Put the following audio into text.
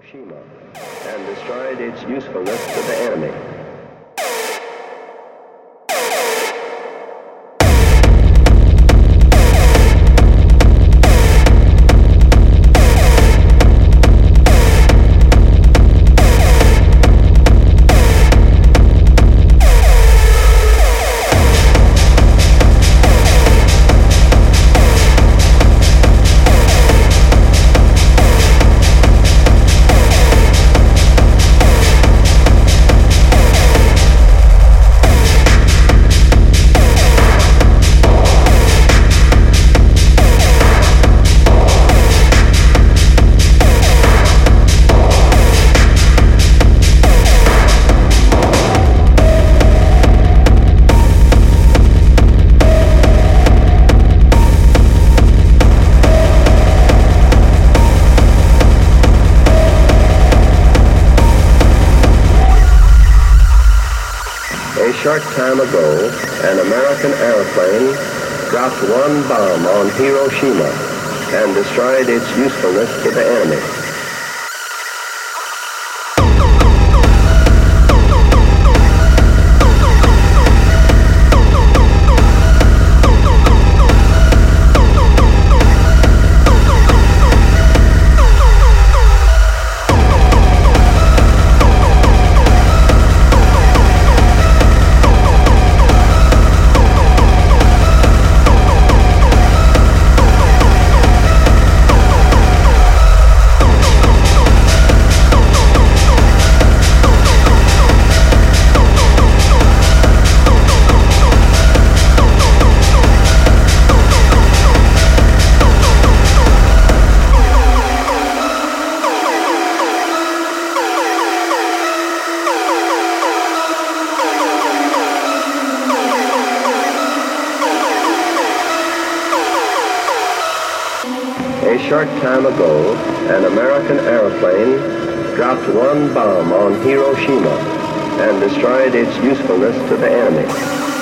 Hiroshima and destroyed its usefulness to the enemy. Short time ago, an American airplane dropped one bomb on Hiroshima and destroyed its usefulness to the enemy. A short time ago, an American airplane dropped one bomb on Hiroshima and destroyed its usefulness to the enemy.